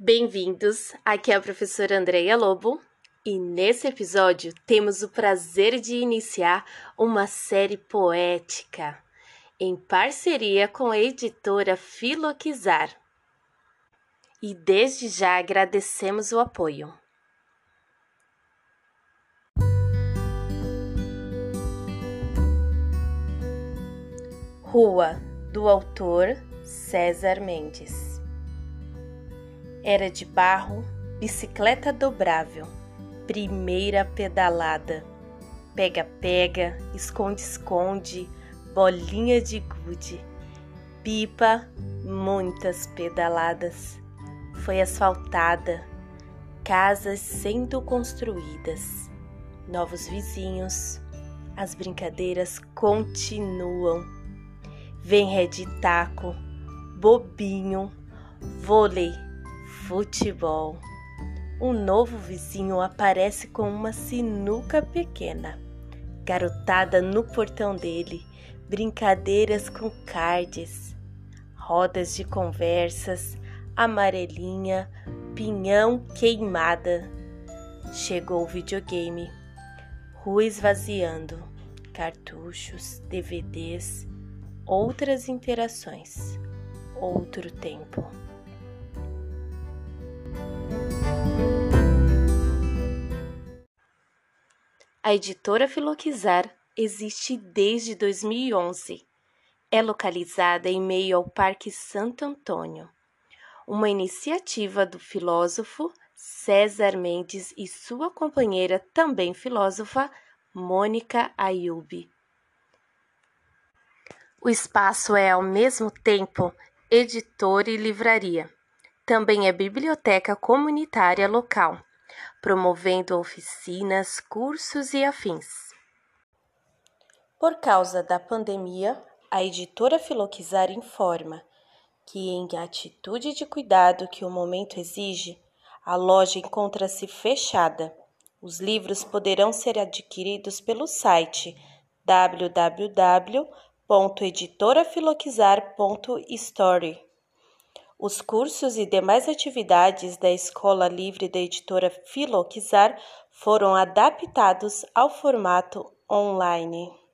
Bem-vindos! Aqui é a professora Andreia Lobo e nesse episódio temos o prazer de iniciar uma série poética em parceria com a editora Filoquizar. E desde já agradecemos o apoio. Rua, do autor César Mendes. Era de barro, bicicleta dobrável, primeira pedalada. Pega-pega, esconde-esconde, bolinha de gude. Pipa, muitas pedaladas. Foi asfaltada, casas sendo construídas, novos vizinhos. As brincadeiras continuam Vem ré de taco, bobinho, vôlei, futebol. Um novo vizinho aparece com uma sinuca pequena. Garotada no portão dele, brincadeiras com cards, rodas de conversas, amarelinha, pinhão queimada. Chegou o videogame, rua esvaziando, cartuchos, DVDs outras interações, outro tempo. A editora Filoquizar existe desde 2011. É localizada em meio ao Parque Santo Antônio, uma iniciativa do filósofo César Mendes e sua companheira, também filósofa, Mônica Ayubi. O espaço é, ao mesmo tempo, editora e livraria. Também é biblioteca comunitária local, promovendo oficinas, cursos e afins. Por causa da pandemia, a editora Filoquizar informa que, em atitude de cuidado que o momento exige, a loja encontra-se fechada. Os livros poderão ser adquiridos pelo site www www.editorafiloquizar.story. Os cursos e demais atividades da Escola Livre da Editora Filoquizar foram adaptados ao formato online.